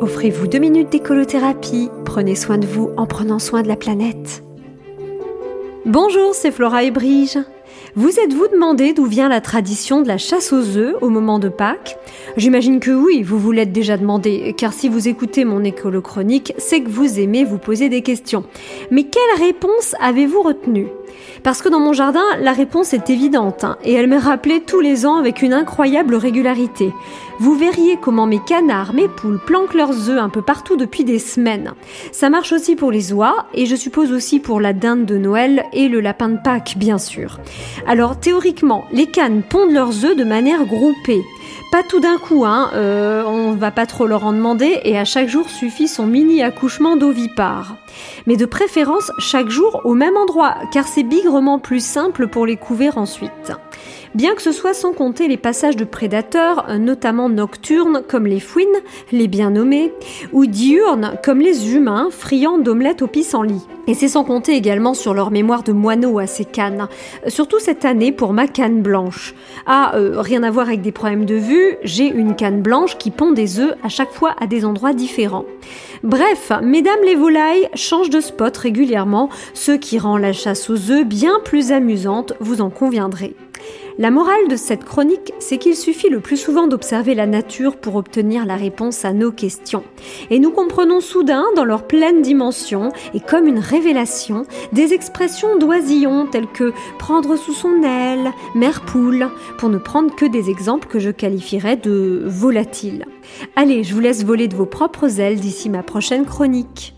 Offrez-vous deux minutes d'écolothérapie. Prenez soin de vous en prenant soin de la planète. Bonjour, c'est Flora et Brige. Vous êtes-vous demandé d'où vient la tradition de la chasse aux œufs au moment de Pâques? J'imagine que oui, vous vous l'êtes déjà demandé, car si vous écoutez mon écolo chronique, c'est que vous aimez vous poser des questions. Mais quelle réponse avez-vous retenue? Parce que dans mon jardin, la réponse est évidente hein, et elle me rappelait tous les ans avec une incroyable régularité. Vous verriez comment mes canards, mes poules planquent leurs œufs un peu partout depuis des semaines. Ça marche aussi pour les oies et je suppose aussi pour la dinde de Noël et le lapin de Pâques, bien sûr. Alors théoriquement, les cannes pondent leurs œufs de manière groupée. Pas tout d'un coup, hein, euh, on va pas trop leur en demander et à chaque jour suffit son mini accouchement d'ovipare. Mais de préférence chaque jour au même endroit, car c'est bigrement plus simple pour les couver ensuite bien que ce soit sans compter les passages de prédateurs, notamment nocturnes comme les fouines, les bien nommés, ou diurnes comme les humains, friands d'omelettes au pissenlit. Et c'est sans compter également sur leur mémoire de moineau à ces cannes, surtout cette année pour ma canne blanche. Ah, euh, rien à voir avec des problèmes de vue, j'ai une canne blanche qui pond des œufs à chaque fois à des endroits différents. Bref, mesdames les volailles changent de spot régulièrement, ce qui rend la chasse aux œufs bien plus amusante, vous en conviendrez. La morale de cette chronique, c'est qu'il suffit le plus souvent d'observer la nature pour obtenir la réponse à nos questions. Et nous comprenons soudain, dans leur pleine dimension, et comme une révélation, des expressions d'oisillons telles que prendre sous son aile, mère poule, pour ne prendre que des exemples que je qualifierais de volatiles. Allez, je vous laisse voler de vos propres ailes d'ici ma prochaine chronique.